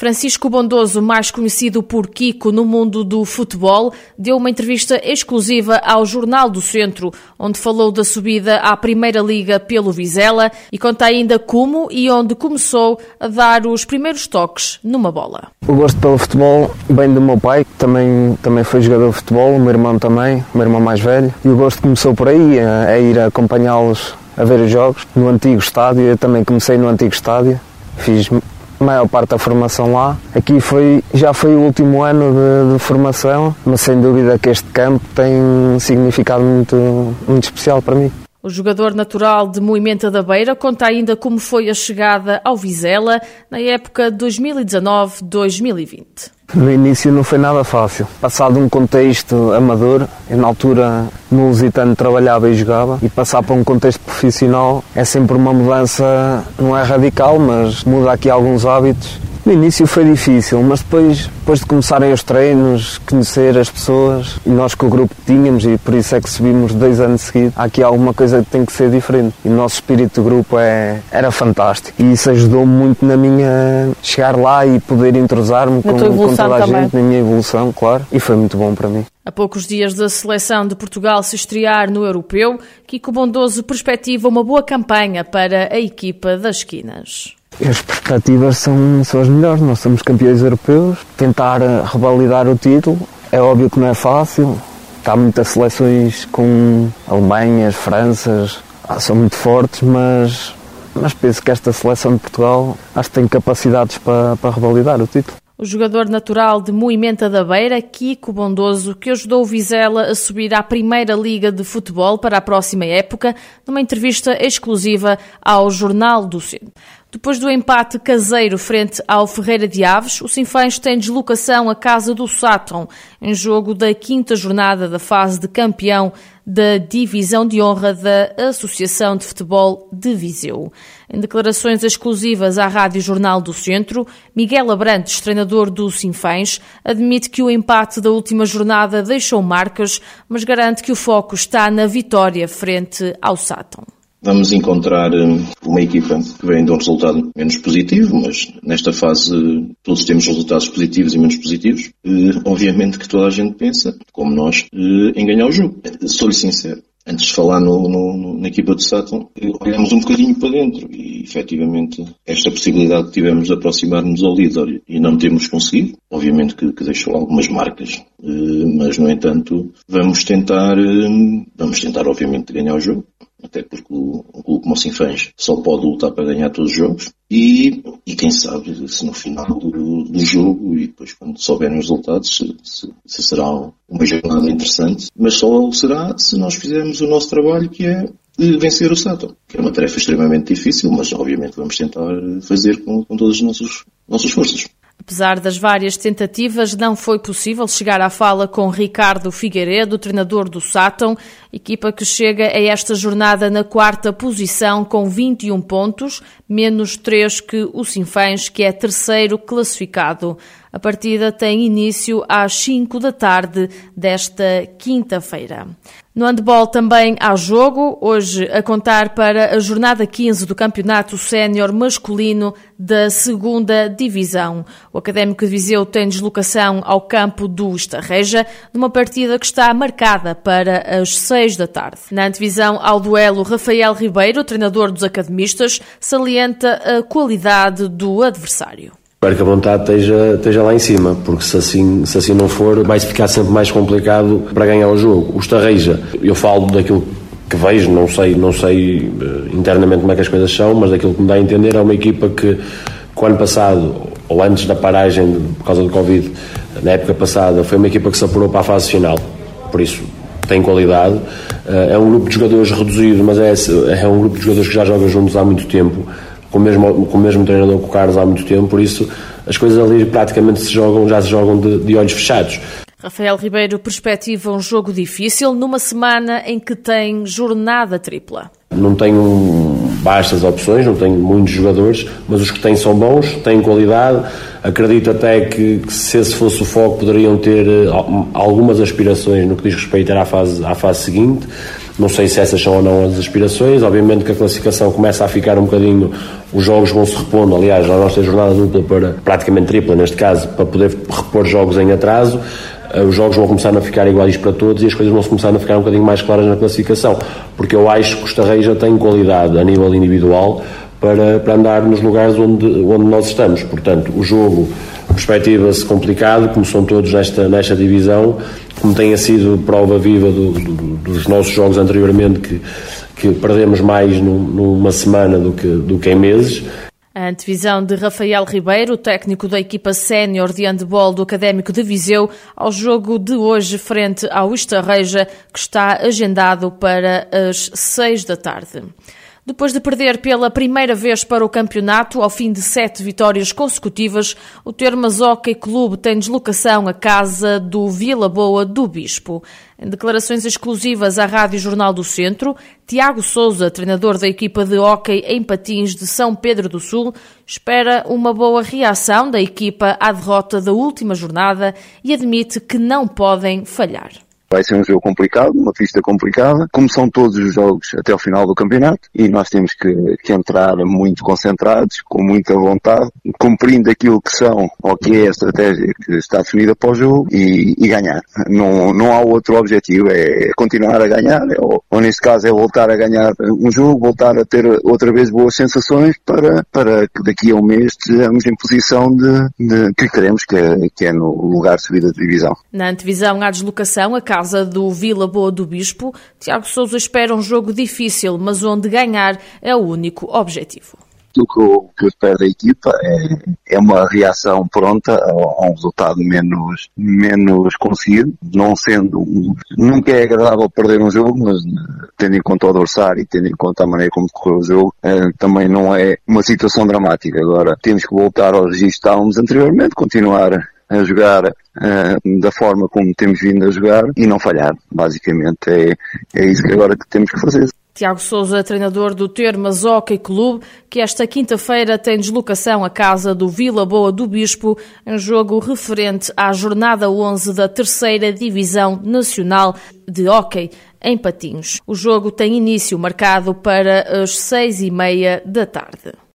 Francisco Bondoso, mais conhecido por Kiko no mundo do futebol, deu uma entrevista exclusiva ao Jornal do Centro, onde falou da subida à Primeira Liga pelo Vizela e conta ainda como e onde começou a dar os primeiros toques numa bola. O gosto pelo futebol vem do meu pai, que também, também foi jogador de futebol, o meu irmão também, o meu irmão mais velho, e o gosto começou por aí, a, a ir acompanhá-los a ver os jogos no antigo estádio. Eu também comecei no antigo estádio, fiz a maior parte da formação lá. Aqui foi, já foi o último ano de, de, formação, mas sem dúvida que este campo tem um significado muito, muito especial para mim. O jogador natural de Moimenta da Beira conta ainda como foi a chegada ao Vizela na época 2019-2020. No início não foi nada fácil. Passado um contexto amador, eu na altura no Lusitano trabalhava e jogava, e passar para um contexto profissional é sempre uma mudança, não é radical, mas muda aqui alguns hábitos no início foi difícil, mas depois, depois de começarem os treinos, conhecer as pessoas, e nós com o grupo que tínhamos, e por isso é que subimos dois anos seguidos, há aqui alguma coisa que tem que ser diferente. E o nosso espírito de grupo é, era fantástico. E isso ajudou muito na minha chegar lá e poder entrosar-me com, com toda a também. gente, na minha evolução, claro, e foi muito bom para mim. A poucos dias da seleção de Portugal se estrear no Europeu, Kiko Bondoso perspectiva uma boa campanha para a equipa das esquinas. As perspectivas são, são as melhores. Nós somos campeões europeus. Tentar eh, revalidar o título é óbvio que não é fácil. Há muitas seleções com Alemanhas, Franças, ah, são muito fortes, mas, mas penso que esta seleção de Portugal acho que tem capacidades para, para revalidar o título. O jogador natural de Moimenta da Beira, Kiko Bondoso, que ajudou o Vizela a subir à Primeira Liga de Futebol para a próxima época, numa entrevista exclusiva ao Jornal do Centro. Depois do empate caseiro frente ao Ferreira de Aves, o Sinfãs tem deslocação à casa do Sátão, em jogo da quinta jornada da fase de campeão da Divisão de Honra da Associação de Futebol de Viseu. Em declarações exclusivas à Rádio Jornal do Centro, Miguel Abrantes, treinador do Sinfãs, admite que o empate da última jornada deixou marcas, mas garante que o foco está na vitória frente ao Sátão. Vamos encontrar hum, uma equipa que vem de um resultado menos positivo, mas nesta fase todos temos resultados positivos e menos positivos. Obviamente que toda a gente pensa, como nós, eh, em ganhar o jogo. Sou-lhe sincero. Antes de falar no, no, na equipa de Sutton, olhamos um bocadinho para dentro e, efetivamente, esta possibilidade que tivemos de aproximar-nos ao líder e não temos conseguido. Obviamente que, que deixou algumas marcas, eh, mas, no entanto, vamos tentar, eh, vamos tentar, obviamente, ganhar o jogo até porque o, o clube como Sinfãs só pode lutar para ganhar todos os jogos e, e quem sabe se no final do, do jogo e depois quando souberem os resultados se, se, se, será uma jornada interessante, mas só será se nós fizermos o nosso trabalho que é vencer o Sato, que é uma tarefa extremamente difícil, mas obviamente vamos tentar fazer com, com todas as nossas, nossas forças. Apesar das várias tentativas, não foi possível chegar à fala com Ricardo Figueiredo, treinador do Sátão, equipa que chega a esta jornada na quarta posição com 21 pontos, menos 3 que o Sinfãs, que é terceiro classificado. A partida tem início às 5 da tarde desta quinta-feira. No handball também há jogo, hoje a contar para a jornada 15 do Campeonato Sénior Masculino da segunda Divisão. O Académico de Viseu tem deslocação ao campo do Estarreja, numa partida que está marcada para as 6 da tarde. Na antevisão ao duelo, Rafael Ribeiro, treinador dos academistas, salienta a qualidade do adversário. Espero que a vontade esteja, esteja lá em cima, porque se assim, se assim não for, vai ficar sempre mais complicado para ganhar o jogo. O Estarreja, eu falo daquilo que vejo, não sei, não sei eh, internamente como é que as coisas são, mas daquilo que me dá a entender é uma equipa que, o ano passado, ou antes da paragem por causa do Covid, na época passada, foi uma equipa que se apurou para a fase final. Por isso, tem qualidade. Eh, é um grupo de jogadores reduzido, mas é, é um grupo de jogadores que já joga juntos há muito tempo com o mesmo, com o mesmo treinador com o Carlos há muito tempo, por isso as coisas ali praticamente se jogam, já se jogam de, de olhos fechados. Rafael Ribeiro perspectiva um jogo difícil numa semana em que tem jornada tripla. Não tenho bastas opções, não tenho muitos jogadores, mas os que têm são bons, têm qualidade. Acredito até que, que se esse fosse o foco, poderiam ter eh, algumas aspirações no que diz respeito à fase, à fase seguinte. Não sei se essas são ou não as aspirações. Obviamente que a classificação começa a ficar um bocadinho. Os jogos vão se repondo. Aliás, a nossa jornada dupla para praticamente tripla, neste caso, para poder repor jogos em atraso. Eh, os jogos vão começar a ficar iguais para todos e as coisas vão começar a ficar um bocadinho mais claras na classificação. Porque eu acho que o Estarreja tem qualidade a nível individual para, para andar nos lugares onde, onde nós estamos. Portanto, o jogo perspectiva-se complicado, como são todos nesta, nesta divisão, como tenha sido prova viva do, do, dos nossos jogos anteriormente, que, que perdemos mais num, numa semana do que, do que em meses. A antevisão de Rafael Ribeiro, técnico da equipa sénior de handball do Académico de Viseu, ao jogo de hoje frente ao Estarreja, que está agendado para as seis da tarde. Depois de perder pela primeira vez para o campeonato, ao fim de sete vitórias consecutivas, o Termas Hockey Clube tem deslocação à casa do Vila Boa do Bispo. Em declarações exclusivas à Rádio Jornal do Centro, Tiago Souza, treinador da equipa de hóquei em patins de São Pedro do Sul, espera uma boa reação da equipa à derrota da última jornada e admite que não podem falhar. Vai ser um jogo complicado, uma pista complicada, como são todos os jogos até ao final do campeonato, e nós temos que, que entrar muito concentrados, com muita vontade, cumprindo aquilo que são, ou que é a estratégia que está definida para o jogo, e, e ganhar. Não, não há outro objetivo, é continuar a ganhar, é, ou, ou neste caso é voltar a ganhar um jogo, voltar a ter outra vez boas sensações para, para que daqui a um mês estejamos em posição de, de que queremos, que é, que é no lugar de subida de divisão. Na antevisão à deslocação, a casa do Vila Boa do Bispo, Tiago Souza espera um jogo difícil, mas onde ganhar é o único objetivo. O que eu, que espero da equipa é, é uma reação pronta a, a, um resultado menos, menos conseguido, não sendo, nunca é agradável perder um jogo, mas tendo em conta o adversário e tendo em conta a maneira como decorreu o jogo, eh, também não é uma situação dramática. Agora, temos que voltar ao registro que estávamos anteriormente, continuar a jogar uh, da forma como temos vindo a jogar e não falhar. Basicamente é, é isso que agora que temos que fazer. Tiago Souza, treinador do Termas Hockey Clube, que esta quinta-feira tem deslocação à casa do Vila Boa do Bispo, em jogo referente à jornada 11 da terceira Divisão Nacional de Hockey em Patins. O jogo tem início marcado para as seis e meia da tarde.